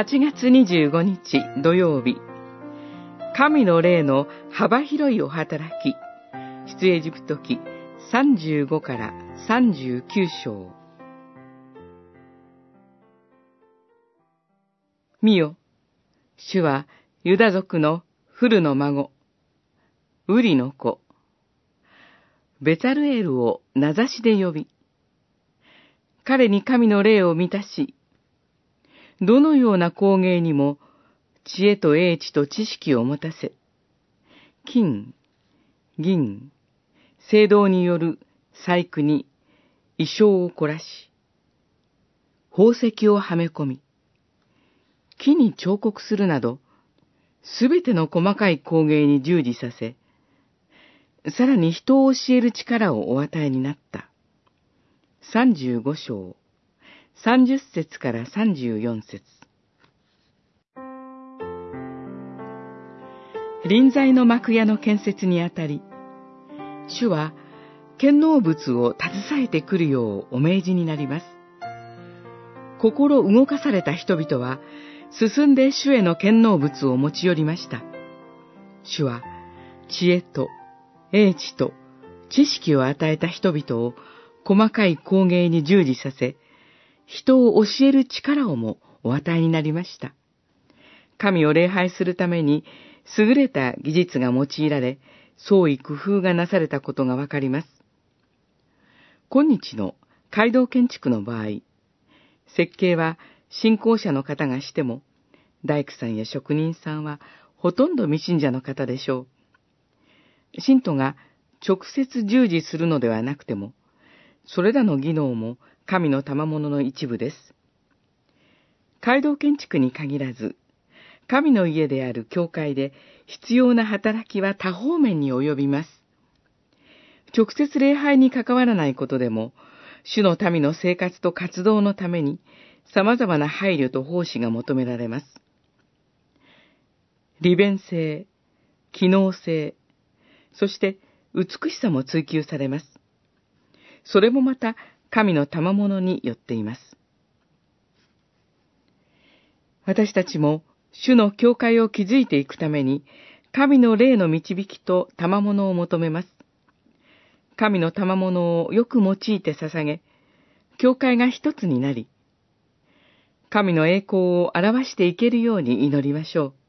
8月25日土曜日、神の霊の幅広いお働き、出エジプト記35から39章。見よ、主はユダ族のフルの孫、ウリの子、ベタルエルを名指しで呼び、彼に神の霊を満たし、どのような工芸にも知恵と英知と知識を持たせ、金、銀、聖堂による細工に衣装を凝らし、宝石をはめ込み、木に彫刻するなど、すべての細かい工芸に従事させ、さらに人を教える力をお与えになった。三十五章、三十節から三十四節。臨在の幕屋の建設にあたり、主は建造物を携えてくるようお命じになります。心動かされた人々は、進んで主への建造物を持ち寄りました。主は、知恵と英知と知識を与えた人々を細かい工芸に従事させ、人を教える力をもお与えになりました。神を礼拝するために優れた技術が用いられ、創意工夫がなされたことがわかります。今日の街道建築の場合、設計は信仰者の方がしても、大工さんや職人さんはほとんど未信者の方でしょう。信徒が直接従事するのではなくても、それらの技能も神の賜物の一部です。街道建築に限らず、神の家である教会で必要な働きは多方面に及びます。直接礼拝に関わらないことでも、主の民の生活と活動のために様々な配慮と奉仕が求められます。利便性、機能性、そして美しさも追求されます。それもまた神の賜物によっています。私たちも主の教会を築いていくために、神の霊の導きと賜物を求めます。神の賜物をよく用いて捧げ、教会が一つになり、神の栄光を表していけるように祈りましょう。